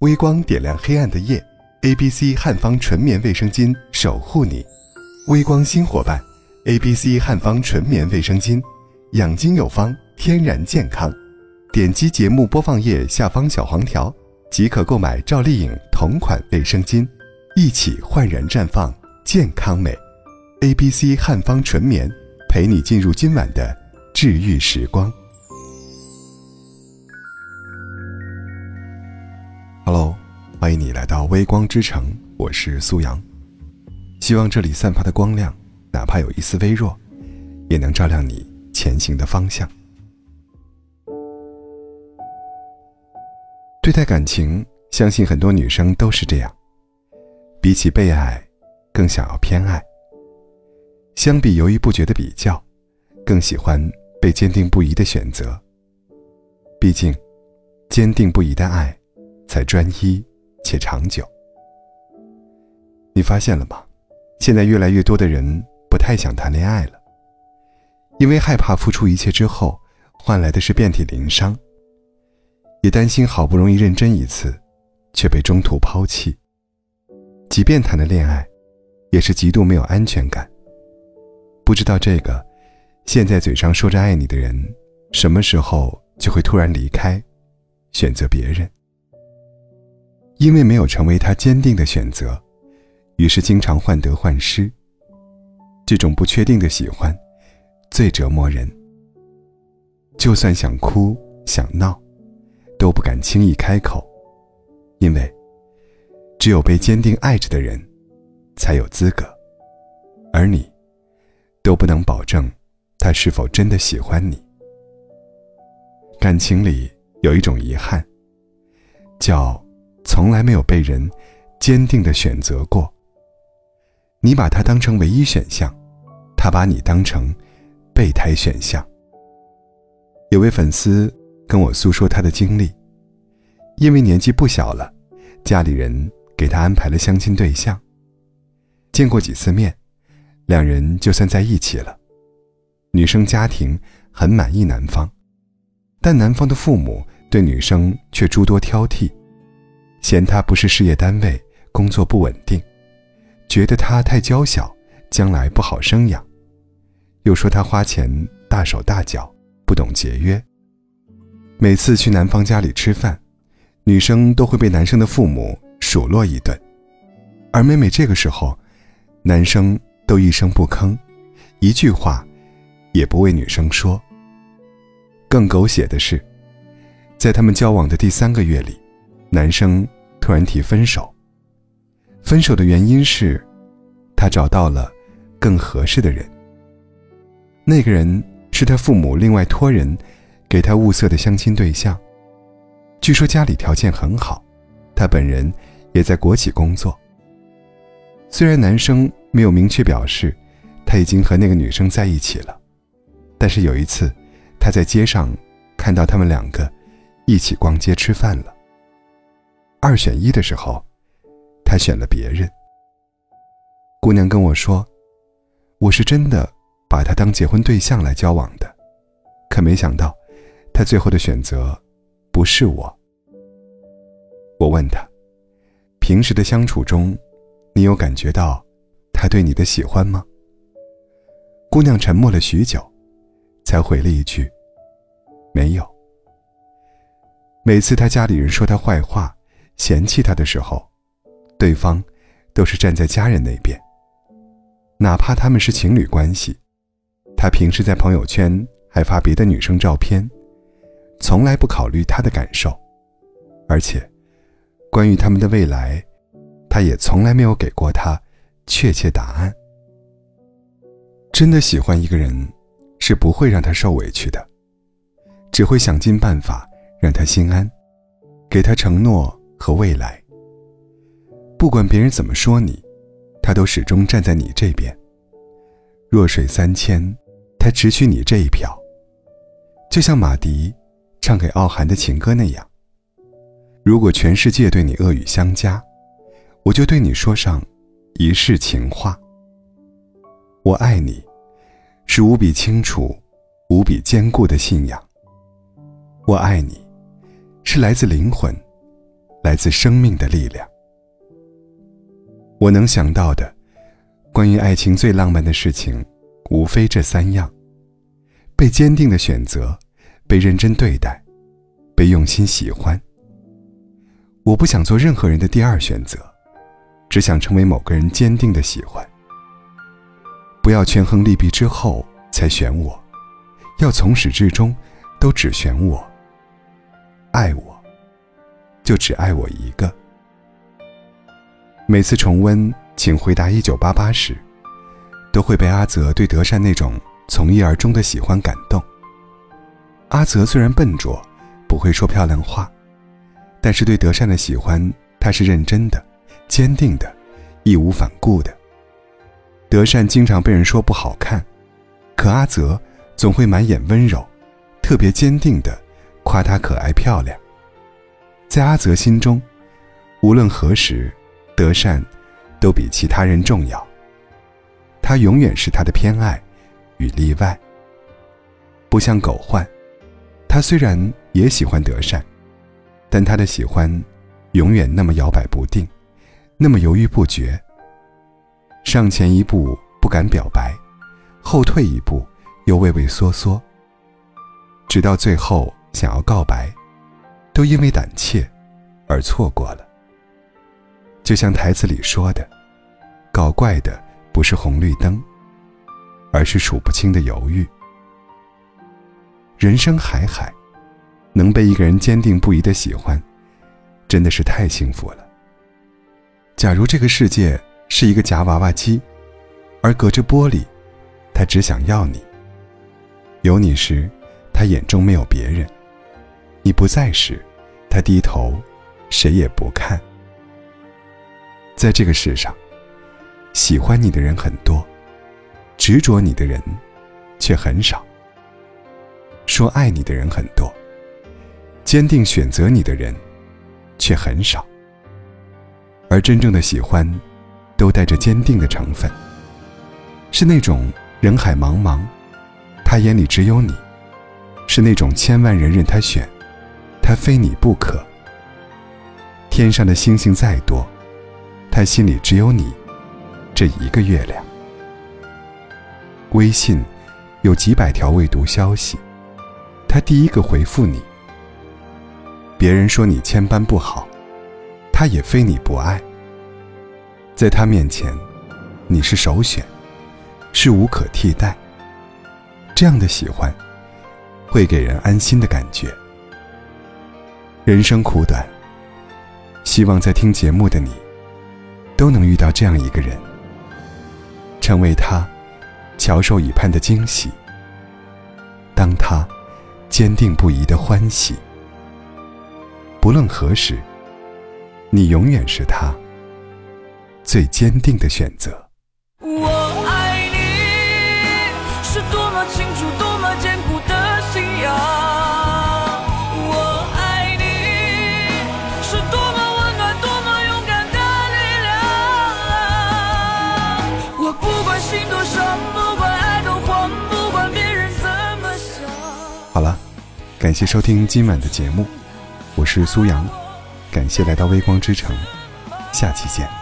微光点亮黑暗的夜，A B C 汉方纯棉卫生巾守护你。微光新伙伴，A B C 汉方纯棉卫生巾，养精有方，天然健康。点击节目播放页下方小黄条，即可购买赵丽颖同款卫生巾，一起焕然绽放健康美。A B C 汉方纯棉，陪你进入今晚的治愈时光。Hello，欢迎你来到微光之城，我是苏阳。希望这里散发的光亮，哪怕有一丝微弱，也能照亮你前行的方向。对待感情，相信很多女生都是这样。比起被爱，更想要偏爱。相比犹豫不决的比较，更喜欢被坚定不移的选择。毕竟，坚定不移的爱。才专一且长久。你发现了吗？现在越来越多的人不太想谈恋爱了，因为害怕付出一切之后换来的是遍体鳞伤，也担心好不容易认真一次，却被中途抛弃。即便谈了恋爱，也是极度没有安全感。不知道这个，现在嘴上说着爱你的人，什么时候就会突然离开，选择别人。因为没有成为他坚定的选择，于是经常患得患失。这种不确定的喜欢，最折磨人。就算想哭想闹，都不敢轻易开口，因为只有被坚定爱着的人，才有资格。而你，都不能保证他是否真的喜欢你。感情里有一种遗憾，叫。从来没有被人坚定的选择过。你把他当成唯一选项，他把你当成备胎选项。有位粉丝跟我诉说他的经历，因为年纪不小了，家里人给他安排了相亲对象。见过几次面，两人就算在一起了。女生家庭很满意男方，但男方的父母对女生却诸多挑剔。嫌他不是事业单位，工作不稳定，觉得他太娇小，将来不好生养，又说他花钱大手大脚，不懂节约。每次去男方家里吃饭，女生都会被男生的父母数落一顿，而每每这个时候，男生都一声不吭，一句话也不为女生说。更狗血的是，在他们交往的第三个月里。男生突然提分手。分手的原因是，他找到了更合适的人。那个人是他父母另外托人给他物色的相亲对象。据说家里条件很好，他本人也在国企工作。虽然男生没有明确表示他已经和那个女生在一起了，但是有一次他在街上看到他们两个一起逛街吃饭了。二选一的时候，他选了别人。姑娘跟我说：“我是真的把他当结婚对象来交往的，可没想到，他最后的选择不是我。”我问他：“平时的相处中，你有感觉到他对你的喜欢吗？”姑娘沉默了许久，才回了一句：“没有。”每次他家里人说他坏话。嫌弃他的时候，对方都是站在家人那边。哪怕他们是情侣关系，他平时在朋友圈还发别的女生照片，从来不考虑她的感受。而且，关于他们的未来，他也从来没有给过他确切答案。真的喜欢一个人，是不会让他受委屈的，只会想尽办法让他心安，给他承诺。和未来，不管别人怎么说你，他都始终站在你这边。弱水三千，他只取你这一瓢。就像马迪唱给傲寒的情歌那样：如果全世界对你恶语相加，我就对你说上一世情话。我爱你，是无比清楚、无比坚固的信仰。我爱你，是来自灵魂。来自生命的力量。我能想到的，关于爱情最浪漫的事情，无非这三样：被坚定的选择，被认真对待，被用心喜欢。我不想做任何人的第二选择，只想成为某个人坚定的喜欢。不要权衡利弊之后才选我，要从始至终都只选我。爱我，就只爱我一个。每次重温《请回答一九八八》时，都会被阿泽对德善那种从一而终的喜欢感动。阿泽虽然笨拙，不会说漂亮话。但是对德善的喜欢，他是认真的、坚定的、义无反顾的。德善经常被人说不好看，可阿泽总会满眼温柔，特别坚定的夸她可爱漂亮。在阿泽心中，无论何时，德善都比其他人重要。他永远是他的偏爱与例外。不像狗焕，他虽然也喜欢德善。但他的喜欢，永远那么摇摆不定，那么犹豫不决。上前一步不敢表白，后退一步又畏畏缩缩。直到最后想要告白，都因为胆怯而错过了。就像台词里说的：“搞怪的不是红绿灯，而是数不清的犹豫。”人生海海。能被一个人坚定不移的喜欢，真的是太幸福了。假如这个世界是一个夹娃娃机，而隔着玻璃，他只想要你。有你时，他眼中没有别人；你不在时，他低头，谁也不看。在这个世上，喜欢你的人很多，执着你的人却很少。说爱你的人很多。坚定选择你的人，却很少。而真正的喜欢，都带着坚定的成分。是那种人海茫茫，他眼里只有你；是那种千万人任他选，他非你不可。天上的星星再多，他心里只有你这一个月亮。微信有几百条未读消息，他第一个回复你。别人说你千般不好，他也非你不爱。在他面前，你是首选，是无可替代。这样的喜欢，会给人安心的感觉。人生苦短，希望在听节目的你，都能遇到这样一个人，成为他翘首以盼的惊喜，当他坚定不移的欢喜。不论何时，你永远是他最坚定的选择。感谢收听今晚的节目。我是苏阳，感谢来到微光之城，下期见。